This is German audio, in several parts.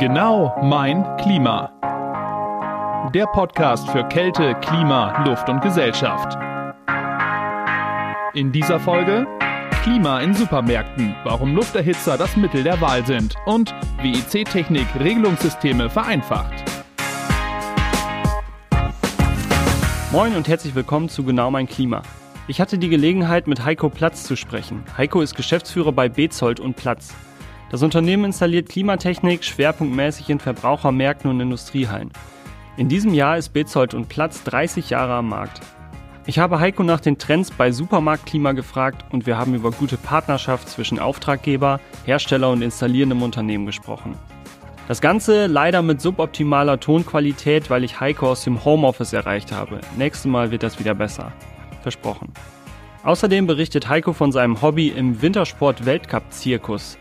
Genau mein Klima. Der Podcast für Kälte, Klima, Luft und Gesellschaft. In dieser Folge Klima in Supermärkten, warum Lufterhitzer das Mittel der Wahl sind und wie IC-Technik Regelungssysteme vereinfacht. Moin und herzlich willkommen zu Genau mein Klima. Ich hatte die Gelegenheit, mit Heiko Platz zu sprechen. Heiko ist Geschäftsführer bei Bezold und Platz. Das Unternehmen installiert Klimatechnik schwerpunktmäßig in Verbrauchermärkten und Industriehallen. In diesem Jahr ist Bezold und Platz 30 Jahre am Markt. Ich habe Heiko nach den Trends bei Supermarktklima gefragt und wir haben über gute Partnerschaft zwischen Auftraggeber, Hersteller und installierendem Unternehmen gesprochen. Das Ganze leider mit suboptimaler Tonqualität, weil ich Heiko aus dem Homeoffice erreicht habe. Nächstes Mal wird das wieder besser. Versprochen. Außerdem berichtet Heiko von seinem Hobby im Wintersport-Weltcup-Zirkus.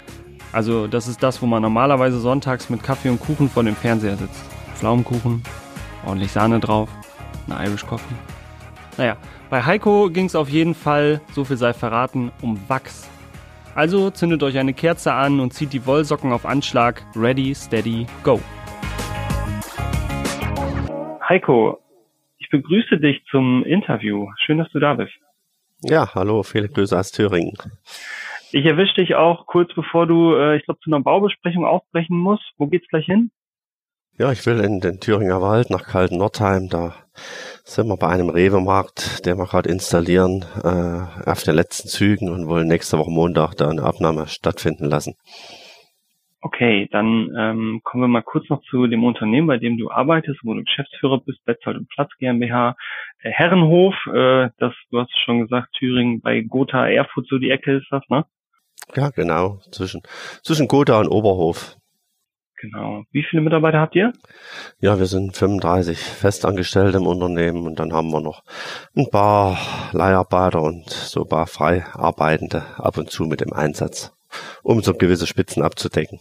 Also das ist das, wo man normalerweise sonntags mit Kaffee und Kuchen vor dem Fernseher sitzt. Pflaumenkuchen, ordentlich Sahne drauf, eine Irish Coffee. Naja, bei Heiko ging es auf jeden Fall, so viel sei verraten, um Wachs. Also zündet euch eine Kerze an und zieht die Wollsocken auf Anschlag. Ready, steady, go. Heiko, ich begrüße dich zum Interview. Schön, dass du da bist. Ja, hallo, viele Grüße aus Thüringen. Ich erwische dich auch kurz bevor du, äh, ich glaube, zu einer Baubesprechung aufbrechen musst. Wo geht's gleich hin? Ja, ich will in den Thüringer Wald nach Kalten Nordheim. Da sind wir bei einem Rewe-Markt, den wir gerade installieren, äh, auf den letzten Zügen und wollen nächste Woche Montag da eine Abnahme stattfinden lassen. Okay, dann ähm, kommen wir mal kurz noch zu dem Unternehmen, bei dem du arbeitest, wo du Geschäftsführer bist, Betzold und Platz GmbH. Äh, Herrenhof, äh, das, du hast schon gesagt, Thüringen bei Gotha, Erfurt, so die Ecke ist das, ne? Ja, genau. Zwischen, zwischen Gotha und Oberhof. Genau. Wie viele Mitarbeiter habt ihr? Ja, wir sind 35 Festangestellte im Unternehmen und dann haben wir noch ein paar Leiharbeiter und so ein paar Freiarbeitende ab und zu mit dem Einsatz, um so gewisse Spitzen abzudecken.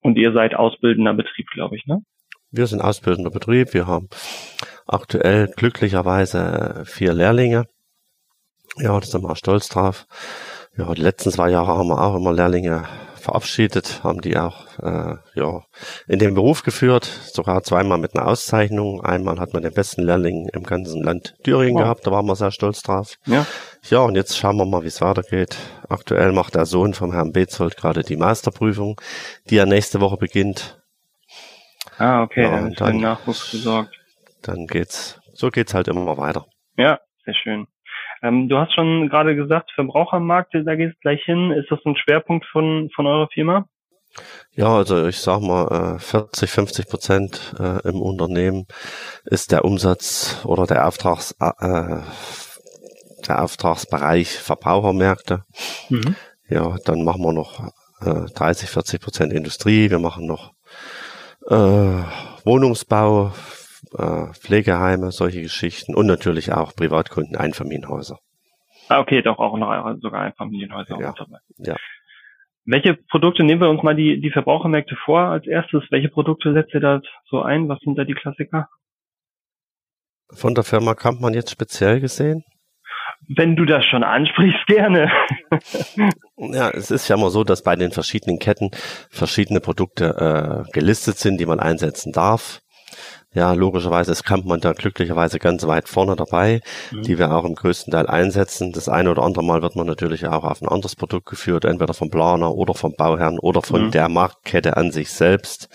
Und ihr seid ausbildender Betrieb, glaube ich, ne? Wir sind ausbildender Betrieb. Wir haben aktuell glücklicherweise vier Lehrlinge. Ja, da sind wir auch stolz drauf. Ja, die letzten zwei Jahre haben wir auch immer Lehrlinge verabschiedet, haben die auch äh, ja, in den Beruf geführt, sogar zweimal mit einer Auszeichnung. Einmal hat man den besten Lehrling im ganzen Land Thüringen wow. gehabt, da waren wir sehr stolz drauf. Ja. ja, und jetzt schauen wir mal, wie es weitergeht. Aktuell macht der Sohn vom Herrn Bezold gerade die Masterprüfung, die ja nächste Woche beginnt. Ah, okay, ja, dann ist den Nachwuchs gesorgt. Dann geht's, so geht's halt immer weiter. Ja, sehr schön. Ähm, du hast schon gerade gesagt, Verbrauchermarkt, da geht es gleich hin. Ist das ein Schwerpunkt von, von eurer Firma? Ja, also ich sag mal, 40, äh, 50 Prozent äh, im Unternehmen ist der Umsatz oder der Auftrags, äh, der Auftragsbereich Verbrauchermärkte. Mhm. Ja, dann machen wir noch 30, 40 Prozent Industrie. Wir machen noch äh, Wohnungsbau, äh, Pflegeheime, solche Geschichten und natürlich auch Privatkunden, Einfamilienhäuser. Ah, okay, doch auch noch sogar Einfamilienhäuser ja. Ja. Welche Produkte nehmen wir uns mal die, die Verbrauchermärkte vor als erstes? Welche Produkte setzt ihr da so ein? Was sind da die Klassiker? Von der Firma Kampmann jetzt speziell gesehen? Wenn du das schon ansprichst, gerne. ja, es ist ja immer so, dass bei den verschiedenen Ketten verschiedene Produkte äh, gelistet sind, die man einsetzen darf. Ja, logischerweise ist Kampmann da glücklicherweise ganz weit vorne dabei, mhm. die wir auch im größten Teil einsetzen. Das eine oder andere Mal wird man natürlich auch auf ein anderes Produkt geführt, entweder vom Planer oder vom Bauherrn oder von mhm. der Marktkette an sich selbst.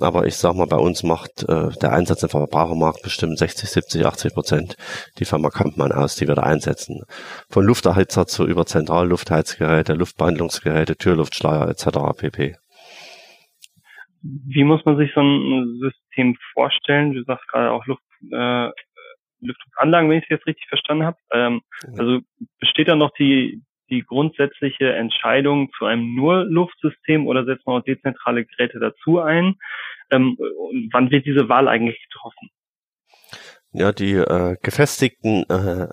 Aber ich sag mal, bei uns macht äh, der Einsatz im Verbrauchermarkt bestimmt 60, 70, 80 Prozent die Firma Kampmann aus, die wir da einsetzen. Von Lufterhitzer zu über Zentralluftheizgeräte, Luftbehandlungsgeräte, Türluftschleier etc. pp. Wie muss man sich so ein System vorstellen? Du sagst gerade auch Luft, äh, Lüftungsanlagen, wenn ich es jetzt richtig verstanden habe. Ähm, also besteht da noch die, die grundsätzliche Entscheidung zu einem nur Luftsystem oder setzt man auch dezentrale Geräte dazu ein? Ähm, wann wird diese Wahl eigentlich getroffen? Ja, die äh, gefestigten äh,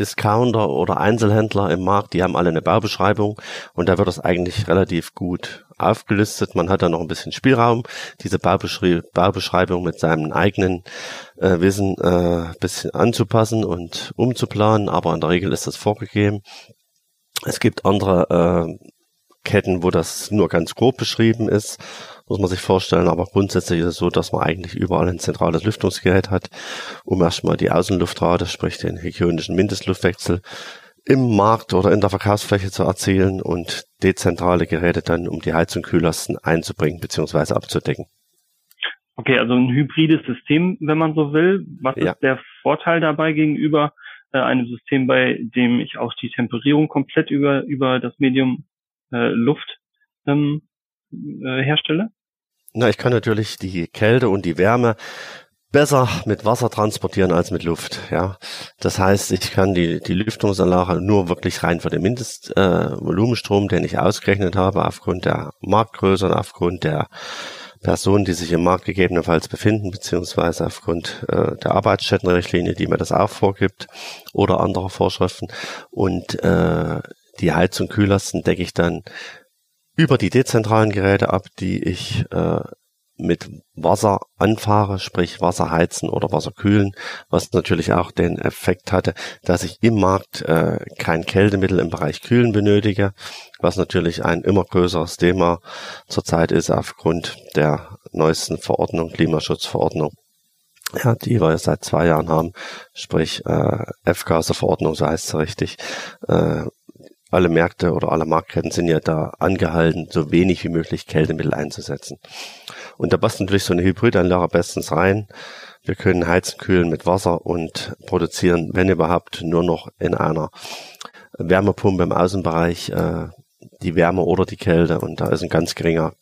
Discounter oder Einzelhändler im Markt, die haben alle eine Baubeschreibung und da wird das eigentlich relativ gut aufgelistet. Man hat da noch ein bisschen Spielraum, diese Baubeschrei Baubeschreibung mit seinem eigenen äh, Wissen äh, bisschen anzupassen und umzuplanen, aber in der Regel ist das vorgegeben. Es gibt andere äh, Ketten, wo das nur ganz grob beschrieben ist muss man sich vorstellen. Aber grundsätzlich ist es so, dass man eigentlich überall ein zentrales Lüftungsgerät hat, um erstmal die Außenluftrate, sprich den hygienischen Mindestluftwechsel im Markt oder in der Verkaufsfläche zu erzielen und dezentrale Geräte dann, um die Heiz- und Kühllasten einzubringen bzw. abzudecken. Okay, also ein hybrides System, wenn man so will. Was ja. ist der Vorteil dabei gegenüber äh, einem System, bei dem ich auch die Temperierung komplett über, über das Medium äh, Luft ähm, äh, herstelle? Na, ich kann natürlich die Kälte und die Wärme besser mit Wasser transportieren als mit Luft. Ja, das heißt, ich kann die die Lüftungsanlage nur wirklich rein für den Mindestvolumenstrom, äh, den ich ausgerechnet habe, aufgrund der Marktgröße und aufgrund der Personen, die sich im Markt gegebenenfalls befinden, beziehungsweise aufgrund äh, der Arbeitsstättenrichtlinie, die mir das auch vorgibt, oder anderer Vorschriften. Und äh, die Heiz- und Kühllasten decke ich dann über die dezentralen Geräte ab, die ich äh, mit Wasser anfahre, sprich Wasser heizen oder Wasser kühlen, was natürlich auch den Effekt hatte, dass ich im Markt äh, kein Kältemittel im Bereich Kühlen benötige, was natürlich ein immer größeres Thema zurzeit ist aufgrund der neuesten Verordnung, Klimaschutzverordnung, ja, die wir seit zwei Jahren haben, sprich äh, F-Gase-Verordnung, so heißt es richtig, äh, alle Märkte oder alle Marktketten sind ja da angehalten, so wenig wie möglich Kältemittel einzusetzen. Und da passt natürlich so eine Hybridanlage bestens rein. Wir können heizen, kühlen mit Wasser und produzieren, wenn überhaupt, nur noch in einer Wärmepumpe im Außenbereich äh, die Wärme oder die Kälte. Und da ist ein ganz geringer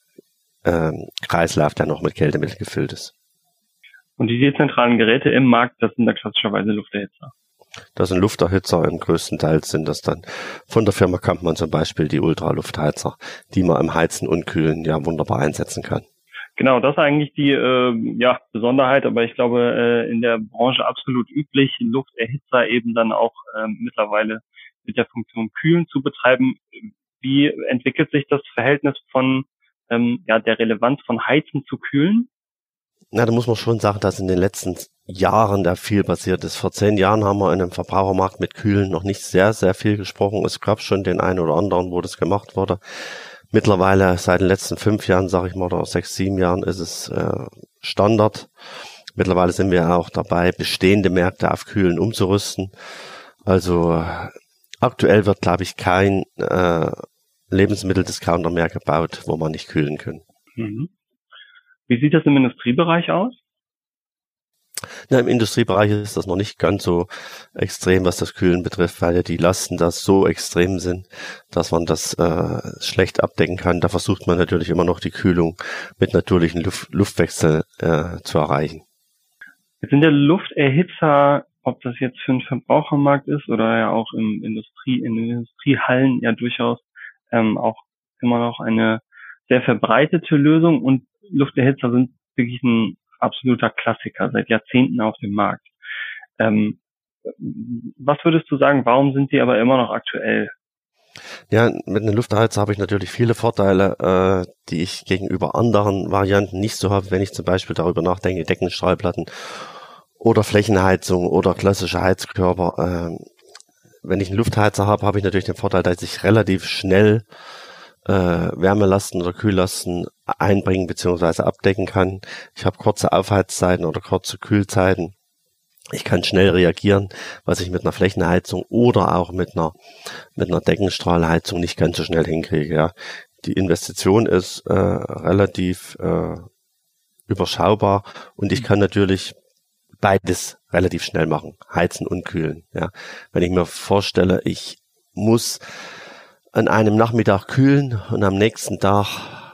äh, Kreislauf, der noch mit Kältemittel gefüllt ist. Und die dezentralen Geräte im Markt, das sind da klassischerweise Lufterhitzer. Das sind Lufterhitzer, im größten Teil sind das dann von der Firma Kampmann zum Beispiel die Ultraluftheizer, die man im Heizen und Kühlen ja wunderbar einsetzen kann. Genau, das ist eigentlich die äh, ja, Besonderheit, aber ich glaube äh, in der Branche absolut üblich, Lufterhitzer eben dann auch äh, mittlerweile mit der Funktion Kühlen zu betreiben. Wie entwickelt sich das Verhältnis von ähm, ja, der Relevanz von Heizen zu Kühlen? Na, da muss man schon sagen, dass in den letzten Jahren da viel passiert ist. Vor zehn Jahren haben wir in einem Verbrauchermarkt mit Kühlen noch nicht sehr, sehr viel gesprochen. Es gab schon den einen oder anderen, wo das gemacht wurde. Mittlerweile seit den letzten fünf Jahren, sage ich mal, oder sechs, sieben Jahren ist es äh, Standard. Mittlerweile sind wir auch dabei, bestehende Märkte auf Kühlen umzurüsten. Also aktuell wird, glaube ich, kein äh, Lebensmitteldiscounter mehr gebaut, wo man nicht kühlen kann. Mhm. Wie sieht das im Industriebereich aus? Na, Im Industriebereich ist das noch nicht ganz so extrem, was das Kühlen betrifft, weil ja die Lasten da so extrem sind, dass man das äh, schlecht abdecken kann. Da versucht man natürlich immer noch die Kühlung mit natürlichen Luft Luftwechsel äh, zu erreichen. Jetzt sind der Lufterhitzer, ob das jetzt für einen Verbrauchermarkt ist oder ja auch im Industrie, in den Industriehallen ja durchaus ähm, auch immer noch eine sehr verbreitete Lösung und Lufterhitzer sind wirklich ein absoluter Klassiker, seit Jahrzehnten auf dem Markt. Ähm, was würdest du sagen, warum sind die aber immer noch aktuell? Ja, mit einem Lufterheizer habe ich natürlich viele Vorteile, äh, die ich gegenüber anderen Varianten nicht so habe, wenn ich zum Beispiel darüber nachdenke, Deckenstrahlplatten oder Flächenheizung oder klassische Heizkörper. Äh, wenn ich einen Luftheizer habe, habe ich natürlich den Vorteil, dass ich relativ schnell äh, Wärmelasten oder Kühllasten einbringen bzw. abdecken kann. Ich habe kurze Aufheizzeiten oder kurze Kühlzeiten. Ich kann schnell reagieren, was ich mit einer Flächenheizung oder auch mit einer mit einer Deckenstrahlheizung nicht ganz so schnell hinkriege. Ja. Die Investition ist äh, relativ äh, überschaubar und ich kann natürlich beides relativ schnell machen, heizen und kühlen. Ja. Wenn ich mir vorstelle, ich muss an einem Nachmittag kühlen und am nächsten Tag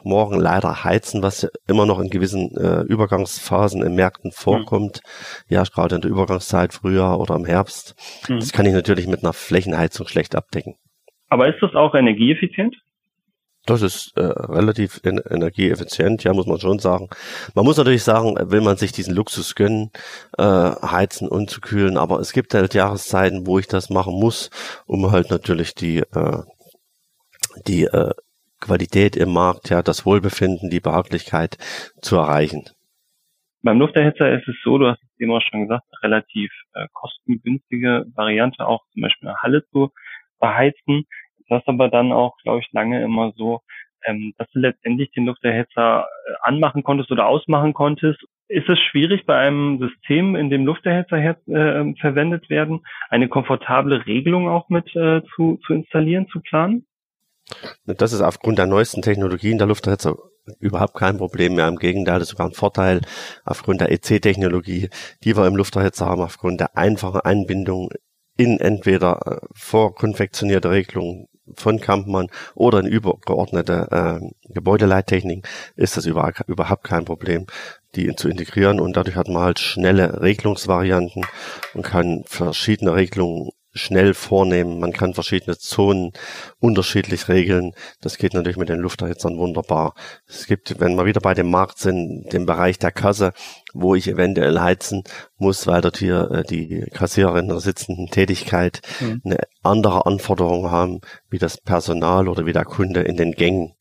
morgen leider heizen, was immer noch in gewissen äh, Übergangsphasen in Märkten vorkommt. Mhm. Ja, gerade in der Übergangszeit, Frühjahr oder im Herbst. Mhm. Das kann ich natürlich mit einer Flächenheizung schlecht abdecken. Aber ist das auch energieeffizient? Das ist äh, relativ energieeffizient, ja, muss man schon sagen. Man muss natürlich sagen, will man sich diesen Luxus gönnen, äh, heizen und zu kühlen, aber es gibt halt Jahreszeiten, wo ich das machen muss, um halt natürlich die äh, die äh, Qualität im Markt, ja, das Wohlbefinden, die Behaglichkeit zu erreichen. Beim Lufterhitzer ist es so, du hast es eben auch schon gesagt, relativ äh, kostengünstige Variante, auch zum Beispiel eine Halle zu beheizen. Das ist aber dann auch, glaube ich, lange immer so, ähm, dass du letztendlich den Lufterhitzer äh, anmachen konntest oder ausmachen konntest. Ist es schwierig bei einem System, in dem Lufterhitzer äh, verwendet werden, eine komfortable Regelung auch mit äh, zu, zu installieren, zu planen? Das ist aufgrund der neuesten Technologien der Lufterhitzer überhaupt kein Problem mehr. Im Gegenteil, das ist sogar ein Vorteil aufgrund der EC-Technologie, die wir im Lufterhitzer haben, aufgrund der einfachen Einbindung in entweder äh, vorkonfektionierte Regelungen von Kampmann oder in übergeordnete äh, Gebäudeleittechnik ist das über, überhaupt kein Problem, die zu integrieren und dadurch hat man halt schnelle Regelungsvarianten und kann verschiedene Regelungen schnell vornehmen. Man kann verschiedene Zonen unterschiedlich regeln. Das geht natürlich mit den Lufterhitzern wunderbar. Es gibt, wenn wir wieder bei dem Markt sind, den Bereich der Kasse, wo ich eventuell heizen muss, weil dort hier äh, die Kassiererin der sitzenden Tätigkeit mhm. eine andere Anforderung haben, wie das Personal oder wie der Kunde in den Gängen.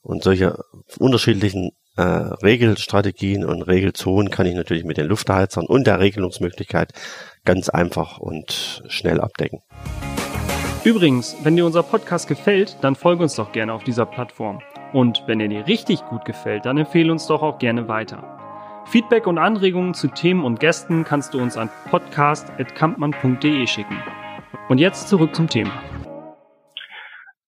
Und solche unterschiedlichen äh, Regelstrategien und Regelzonen kann ich natürlich mit den Luftheizern und der Regelungsmöglichkeit ganz einfach und schnell abdecken. Übrigens, wenn dir unser Podcast gefällt, dann folge uns doch gerne auf dieser Plattform. Und wenn er dir richtig gut gefällt, dann empfehle uns doch auch gerne weiter. Feedback und Anregungen zu Themen und Gästen kannst du uns an podcast.kampmann.de schicken. Und jetzt zurück zum Thema.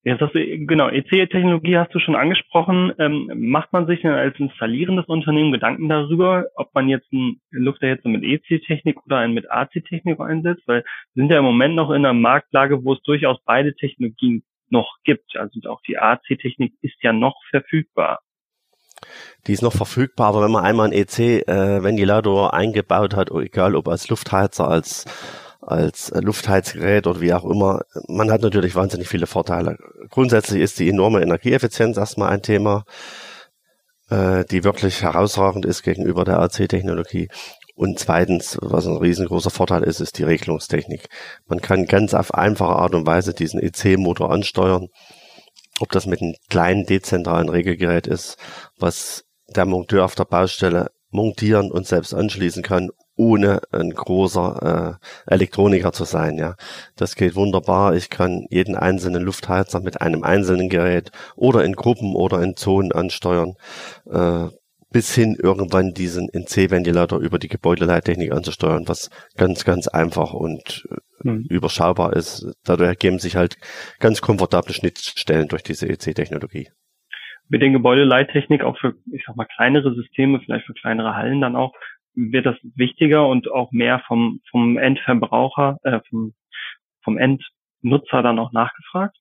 Jetzt hast du, genau, EC-Technologie hast du schon angesprochen. Ähm, macht man sich denn als installierendes Unternehmen Gedanken darüber, ob man jetzt einen Lufterhitzer mit EC-Technik oder einen mit AC-Technik einsetzt? Weil wir sind ja im Moment noch in einer Marktlage, wo es durchaus beide Technologien noch gibt. Also auch die AC-Technik ist ja noch verfügbar. Die ist noch verfügbar, aber wenn man einmal einen EC-Ventilator äh, eingebaut hat, egal ob als Luftheizer, als als Luftheizgerät oder wie auch immer. Man hat natürlich wahnsinnig viele Vorteile. Grundsätzlich ist die enorme Energieeffizienz erstmal ein Thema, äh, die wirklich herausragend ist gegenüber der AC-Technologie. Und zweitens, was ein riesengroßer Vorteil ist, ist die Regelungstechnik. Man kann ganz auf einfache Art und Weise diesen EC-Motor ansteuern. Ob das mit einem kleinen dezentralen Regelgerät ist, was der Monteur auf der Baustelle montieren und selbst anschließen kann, ohne ein großer äh, Elektroniker zu sein. Ja, das geht wunderbar. Ich kann jeden einzelnen Luftheizer mit einem einzelnen Gerät oder in Gruppen oder in Zonen ansteuern, äh, bis hin irgendwann diesen NC-Ventilator über die Gebäudeleittechnik anzusteuern, was ganz, ganz einfach und hm. überschaubar ist. Dadurch ergeben sich halt ganz komfortable Schnittstellen durch diese EC-Technologie mit den Gebäudeleittechnik auch für, ich sag mal, kleinere Systeme, vielleicht für kleinere Hallen dann auch, wird das wichtiger und auch mehr vom, vom Endverbraucher, äh, vom, vom Endnutzer dann auch nachgefragt?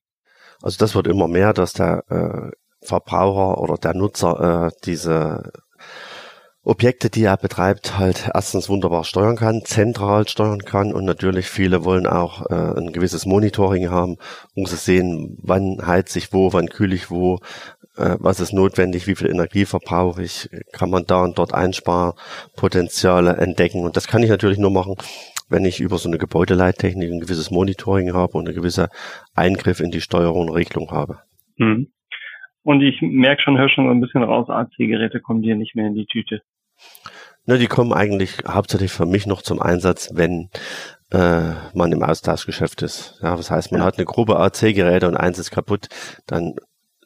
Also das wird immer mehr, dass der äh, Verbraucher oder der Nutzer äh, diese Objekte, die er betreibt, halt erstens wunderbar steuern kann, zentral steuern kann und natürlich viele wollen auch äh, ein gewisses Monitoring haben, um zu sehen, wann heizt ich wo, wann kühle ich wo, äh, was ist notwendig, wie viel Energie verbrauche ich, kann man da und dort Einsparpotenziale entdecken. Und das kann ich natürlich nur machen, wenn ich über so eine Gebäudeleittechnik ein gewisses Monitoring habe und eine gewisse Eingriff in die Steuerung und Regelung habe. Mhm. Und ich merke schon, höre schon so ein bisschen raus, AC-Geräte kommen dir nicht mehr in die Tüte. Na, die kommen eigentlich hauptsächlich für mich noch zum Einsatz, wenn äh, man im Austauschgeschäft ist. Ja, das heißt, man ja. hat eine Gruppe AC-Geräte und eins ist kaputt, dann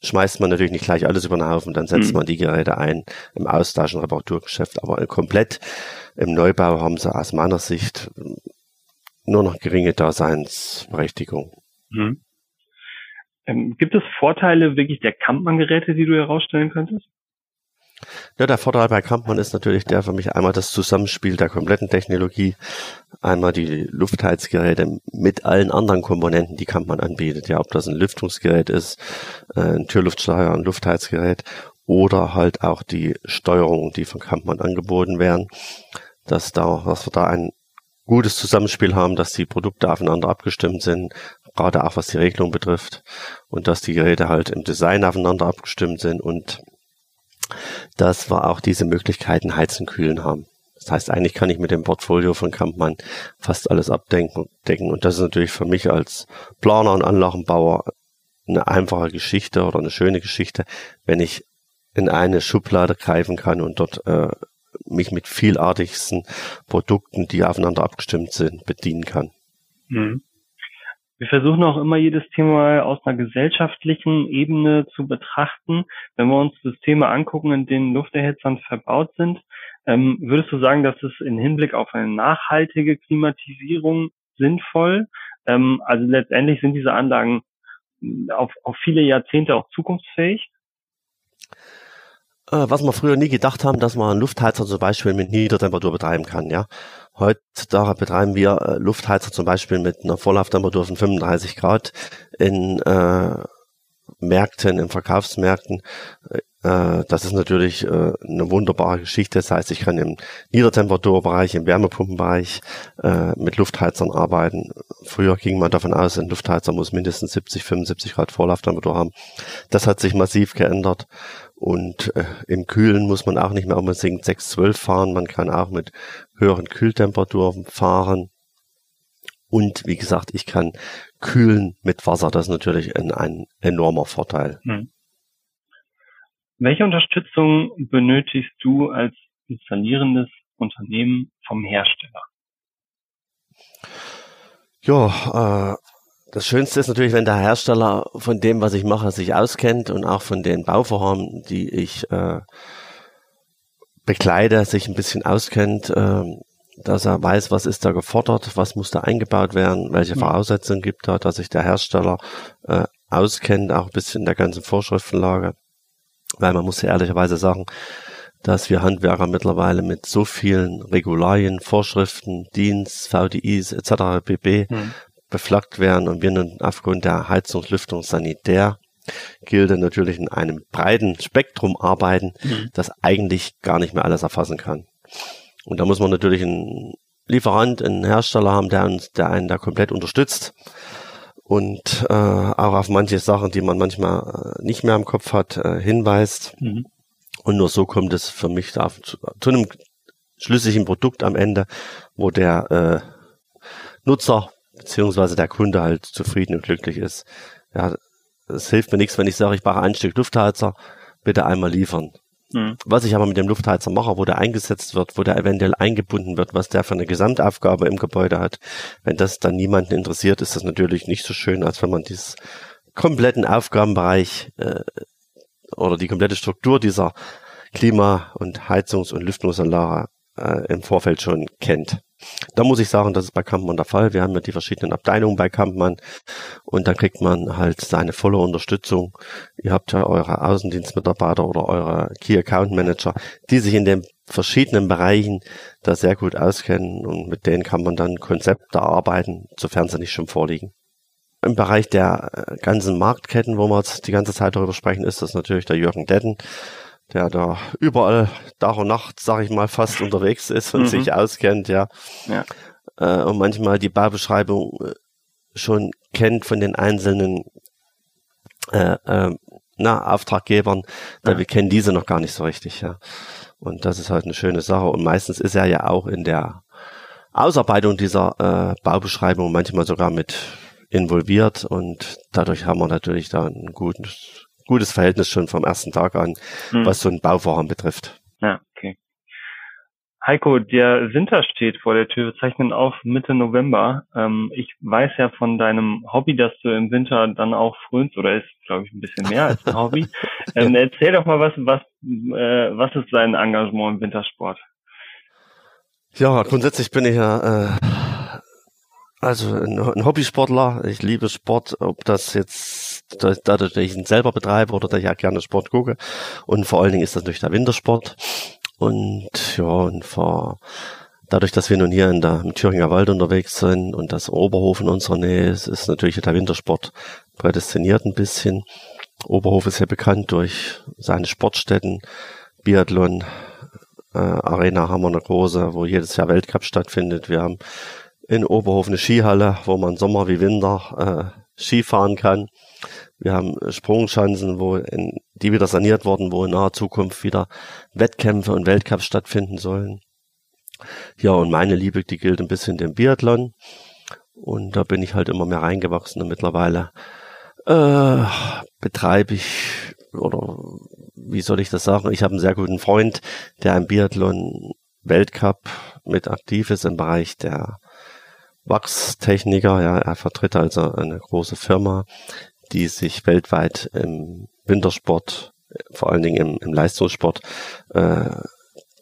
schmeißt man natürlich nicht gleich alles über den Haufen, dann setzt mhm. man die Geräte ein im Austausch- und Reparaturgeschäft. Aber komplett im Neubau haben sie aus meiner Sicht nur noch geringe Daseinsberechtigung. Mhm. Ähm, gibt es Vorteile wirklich der Kampmann-Geräte, die du herausstellen könntest? Ja, der Vorteil bei Kampmann ist natürlich der für mich einmal das Zusammenspiel der kompletten Technologie, einmal die Luftheizgeräte mit allen anderen Komponenten, die Kampmann anbietet. Ja, ob das ein Lüftungsgerät ist, äh, ein Türluftsteuer, ein Luftheizgerät oder halt auch die Steuerung, die von Kampmann angeboten werden, dass da, dass wir da ein gutes Zusammenspiel haben, dass die Produkte aufeinander abgestimmt sind, gerade auch was die Regelung betrifft und dass die Geräte halt im Design aufeinander abgestimmt sind und dass wir auch diese Möglichkeiten Heizen, Kühlen haben. Das heißt, eigentlich kann ich mit dem Portfolio von Kampmann fast alles abdenken decken. Und das ist natürlich für mich als Planer und Anlagenbauer eine einfache Geschichte oder eine schöne Geschichte, wenn ich in eine Schublade greifen kann und dort äh, mich mit vielartigsten Produkten, die aufeinander abgestimmt sind, bedienen kann. Mhm. Wir versuchen auch immer jedes Thema aus einer gesellschaftlichen Ebene zu betrachten. Wenn wir uns Systeme angucken, in denen Lufterhitzern verbaut sind, ähm, würdest du sagen, dass es im Hinblick auf eine nachhaltige Klimatisierung sinnvoll? Ähm, also letztendlich sind diese Anlagen auf, auf viele Jahrzehnte auch zukunftsfähig? Äh, was wir früher nie gedacht haben, dass man einen Luftheizer zum Beispiel mit Niedertemperatur betreiben kann, ja. Heutzutage betreiben wir äh, Luftheizer zum Beispiel mit einer Vorlauftemperatur von 35 Grad in äh, Märkten, in Verkaufsmärkten. Äh, das ist natürlich äh, eine wunderbare Geschichte. Das heißt, ich kann im Niedertemperaturbereich, im Wärmepumpenbereich äh, mit Luftheizern arbeiten. Früher ging man davon aus, ein Luftheizer muss mindestens 70, 75 Grad Vorlauftemperatur haben. Das hat sich massiv geändert. Und äh, im Kühlen muss man auch nicht mehr unbedingt 6, 12 fahren. Man kann auch mit höheren Kühltemperaturen fahren. Und wie gesagt, ich kann kühlen mit Wasser. Das ist natürlich ein, ein enormer Vorteil. Hm. Welche Unterstützung benötigst du als installierendes Unternehmen vom Hersteller? Ja, äh, das Schönste ist natürlich, wenn der Hersteller von dem, was ich mache, sich auskennt und auch von den Bauvorhaben, die ich äh, bekleide, sich ein bisschen auskennt, äh, dass er weiß, was ist da gefordert, was muss da eingebaut werden, welche mhm. Voraussetzungen gibt da, dass sich der Hersteller äh, auskennt, auch ein bisschen in der ganzen Vorschriftenlage. Weil man muss ja ehrlicherweise sagen, dass wir Handwerker mittlerweile mit so vielen Regularien, Vorschriften, Dienst, VDIs etc. pp. Mhm. Beflaggt werden und wir nun aufgrund der Heizungs-, Lüftungs-, Sanitär Gilde natürlich in einem breiten Spektrum arbeiten, mhm. das eigentlich gar nicht mehr alles erfassen kann. Und da muss man natürlich einen Lieferant, einen Hersteller haben, der uns, der einen da komplett unterstützt und äh, auch auf manche Sachen, die man manchmal äh, nicht mehr im Kopf hat, äh, hinweist. Mhm. Und nur so kommt es für mich da zu, zu einem schlüssigen Produkt am Ende, wo der äh, Nutzer beziehungsweise der Kunde halt zufrieden und glücklich ist. Ja, es hilft mir nichts, wenn ich sage, ich brauche ein Stück Luftheizer, bitte einmal liefern. Mhm. Was ich aber mit dem Luftheizer mache, wo der eingesetzt wird, wo der eventuell eingebunden wird, was der für eine Gesamtaufgabe im Gebäude hat, wenn das dann niemanden interessiert, ist das natürlich nicht so schön, als wenn man dieses kompletten Aufgabenbereich äh, oder die komplette Struktur dieser Klima- und Heizungs- und Lüftungsanlage äh, im Vorfeld schon kennt. Da muss ich sagen, das ist bei Kampmann der Fall. Wir haben ja die verschiedenen Abteilungen bei Kampmann und da kriegt man halt seine volle Unterstützung. Ihr habt ja eure Außendienstmitarbeiter oder eure Key Account Manager, die sich in den verschiedenen Bereichen da sehr gut auskennen und mit denen kann man dann Konzepte erarbeiten, sofern sie nicht schon vorliegen. Im Bereich der äh, ganzen Marktketten, wo wir jetzt die ganze Zeit darüber sprechen, ist das natürlich der Jürgen Detten der da überall Tag und Nacht, sag ich mal, fast unterwegs ist und mhm. sich auskennt, ja. ja. Äh, und manchmal die Baubeschreibung äh, schon kennt von den einzelnen äh, äh, na, Auftraggebern, ja. wir kennen diese noch gar nicht so richtig, ja. Und das ist halt eine schöne Sache. Und meistens ist er ja auch in der Ausarbeitung dieser äh, Baubeschreibung manchmal sogar mit involviert und dadurch haben wir natürlich da ein gutes gutes Verhältnis schon vom ersten Tag an, mhm. was so ein Bauvorhaben betrifft. Ja, okay. Heiko, der Winter steht vor der Tür. Wir zeichnen auf Mitte November. Ähm, ich weiß ja von deinem Hobby, dass du im Winter dann auch frönst, oder ist, glaube ich, ein bisschen mehr als ein Hobby. ähm, erzähl doch mal, was, was, äh, was ist dein Engagement im Wintersport? Ja, grundsätzlich bin ich ja äh, also ein, ein Hobbysportler. Ich liebe Sport, ob das jetzt dadurch, dass ich ihn selber betreibe oder dass ich auch gerne Sport gucke. Und vor allen Dingen ist das natürlich der Wintersport. Und ja, und vor, dadurch, dass wir nun hier in der, im Thüringer Wald unterwegs sind und das Oberhof in unserer Nähe ist, ist natürlich der Wintersport prädestiniert ein bisschen. Oberhof ist ja bekannt durch seine Sportstätten, Biathlon, äh, Arena haben wir eine große, wo jedes Jahr Weltcup stattfindet. Wir haben in Oberhof eine Skihalle, wo man Sommer wie Winter äh, Ski fahren kann. Wir haben Sprungschanzen, wo in, die wieder saniert wurden, wo in naher Zukunft wieder Wettkämpfe und Weltcups stattfinden sollen. Ja, und meine Liebe, die gilt ein bisschen dem Biathlon. Und da bin ich halt immer mehr reingewachsen und mittlerweile äh, betreibe ich, oder wie soll ich das sagen, ich habe einen sehr guten Freund, der im Biathlon Weltcup mit aktiv ist im Bereich der Wachstechniker, ja, er vertritt also eine große Firma, die sich weltweit im Wintersport, vor allen Dingen im, im Leistungssport, äh,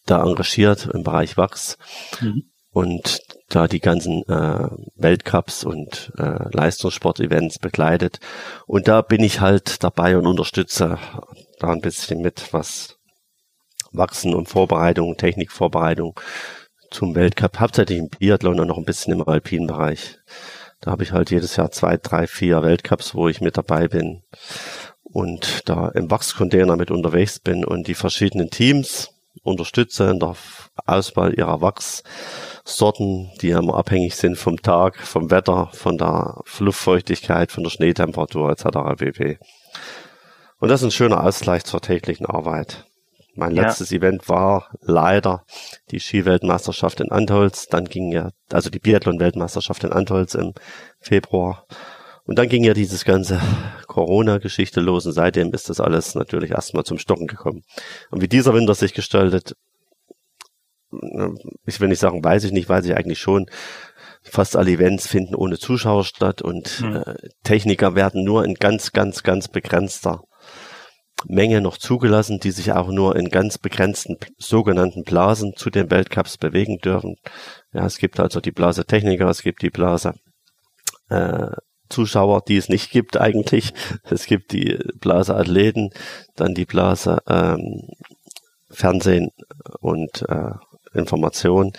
da engagiert im Bereich Wachs. Mhm. Und da die ganzen äh, Weltcups und äh, Leistungssport-Events begleitet. Und da bin ich halt dabei und unterstütze da ein bisschen mit, was Wachsen und Vorbereitung, Technikvorbereitung zum Weltcup, hauptsächlich im Biathlon und noch ein bisschen im alpinen Bereich. Da habe ich halt jedes Jahr zwei, drei, vier Weltcups, wo ich mit dabei bin und da im Wachscontainer mit unterwegs bin und die verschiedenen Teams unterstütze in der Auswahl ihrer Wachssorten, die immer abhängig sind vom Tag, vom Wetter, von der Luftfeuchtigkeit, von der Schneetemperatur etc. pp. Und das ist ein schöner Ausgleich zur täglichen Arbeit. Mein ja. letztes Event war leider die Skiweltmeisterschaft in Antholz. Dann ging ja, also die Biathlon-Weltmeisterschaft in Antholz im Februar. Und dann ging ja dieses ganze Corona-Geschichte los und seitdem ist das alles natürlich erstmal zum Stocken gekommen. Und wie dieser Winter sich gestaltet, ich will nicht sagen, weiß ich nicht, weiß ich eigentlich schon. Fast alle Events finden ohne Zuschauer statt und mhm. äh, Techniker werden nur in ganz, ganz, ganz begrenzter Menge noch zugelassen, die sich auch nur in ganz begrenzten sogenannten Blasen zu den Weltcups bewegen dürfen. Ja, es gibt also die Blase Techniker, es gibt die Blase äh, Zuschauer, die es nicht gibt eigentlich. Es gibt die Blase Athleten, dann die Blase ähm, Fernsehen und äh, Information.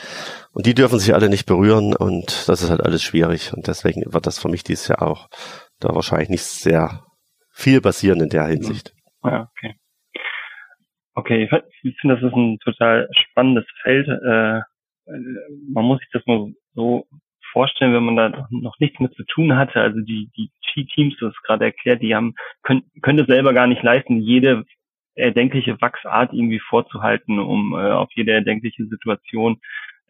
Und die dürfen sich alle nicht berühren und das ist halt alles schwierig. Und deswegen wird das für mich dieses Jahr auch da wahrscheinlich nicht sehr viel passieren in der Hinsicht. Ja, okay. Okay, ich finde, das ist ein total spannendes Feld. Äh, man muss sich das mal so vorstellen, wenn man da noch nichts mit zu tun hatte. Also die, die Ski-Teams, du hast gerade erklärt, die haben, können, können das selber gar nicht leisten, jede erdenkliche Wachsart irgendwie vorzuhalten, um äh, auf jede erdenkliche Situation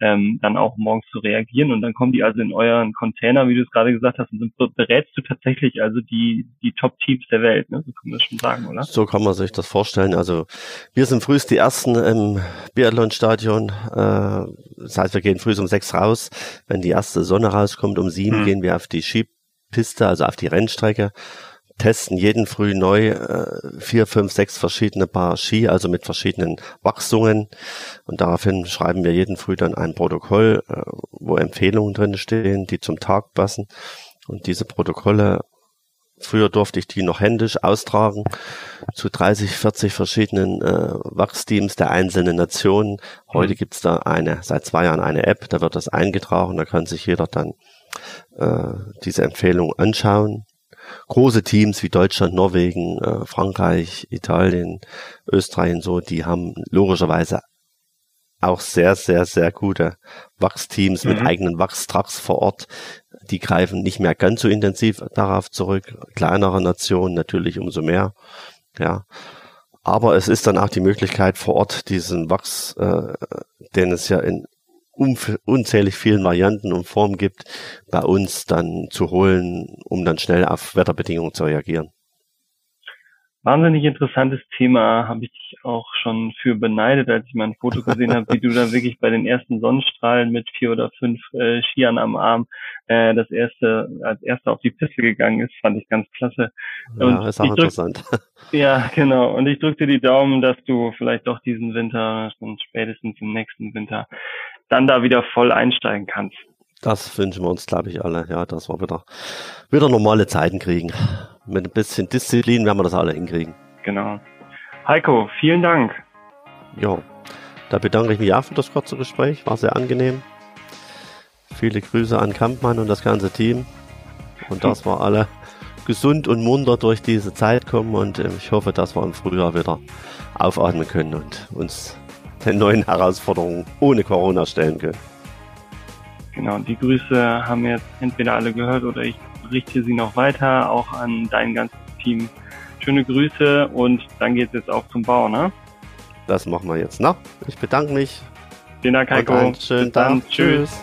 ähm, dann auch morgens zu reagieren. Und dann kommen die also in euren Container, wie du es gerade gesagt hast, und sind, berätst du tatsächlich also die, die Top-Teams der Welt, ne? So kann man das schon sagen, oder? So kann man sich das vorstellen. Also wir sind frühest die Ersten im Biathlon-Stadion. Äh, das heißt, wir gehen früh um sechs raus. Wenn die erste Sonne rauskommt, um sieben hm. gehen wir auf die Skipiste, also auf die Rennstrecke testen jeden Früh neu äh, vier, fünf, sechs verschiedene Paar Ski, also mit verschiedenen Wachsungen. Und daraufhin schreiben wir jeden Früh dann ein Protokoll, äh, wo Empfehlungen drin stehen, die zum Tag passen. Und diese Protokolle, früher durfte ich die noch händisch austragen zu 30, 40 verschiedenen äh, Wachsteams der einzelnen Nationen. Heute mhm. gibt's da eine, seit zwei Jahren eine App, da wird das eingetragen, da kann sich jeder dann äh, diese Empfehlung anschauen große Teams wie Deutschland, Norwegen, äh, Frankreich, Italien, Österreich und so, die haben logischerweise auch sehr, sehr, sehr gute Wachsteams mhm. mit eigenen Wachstracks vor Ort. Die greifen nicht mehr ganz so intensiv darauf zurück. Kleinere Nationen natürlich umso mehr. Ja. Aber es ist dann auch die Möglichkeit vor Ort diesen Wachs, äh, den es ja in unzählig vielen Varianten und Formen gibt, bei uns dann zu holen, um dann schnell auf Wetterbedingungen zu reagieren. Wahnsinnig interessantes Thema, habe ich dich auch schon für beneidet, als ich mein Foto gesehen habe, wie du da wirklich bei den ersten Sonnenstrahlen mit vier oder fünf äh, Skiern am Arm äh, das erste als erster auf die Piste gegangen ist, fand ich ganz klasse. Und ja, ist auch interessant. Ja, genau. Und ich drücke dir die Daumen, dass du vielleicht doch diesen Winter und spätestens im nächsten Winter dann da wieder voll einsteigen kannst. Das wünschen wir uns, glaube ich, alle, ja, dass wir wieder, wieder normale Zeiten kriegen. Mit ein bisschen Disziplin werden wir das alle hinkriegen. Genau. Heiko, vielen Dank. Ja, da bedanke ich mich auch für das kurze Gespräch. War sehr angenehm. Viele Grüße an Kampmann und das ganze Team. Und dass wir alle gesund und munter durch diese Zeit kommen und ähm, ich hoffe, dass wir im Frühjahr wieder aufatmen können und uns neuen Herausforderungen ohne Corona stellen können. Genau, die Grüße haben jetzt entweder alle gehört oder ich richte sie noch weiter, auch an dein ganzes Team. Schöne Grüße und dann geht es jetzt auch zum Bau, ne? Das machen wir jetzt, ne? Ich bedanke mich. Vielen Dank, Heiko. Und einen schönen Tag. Tschüss.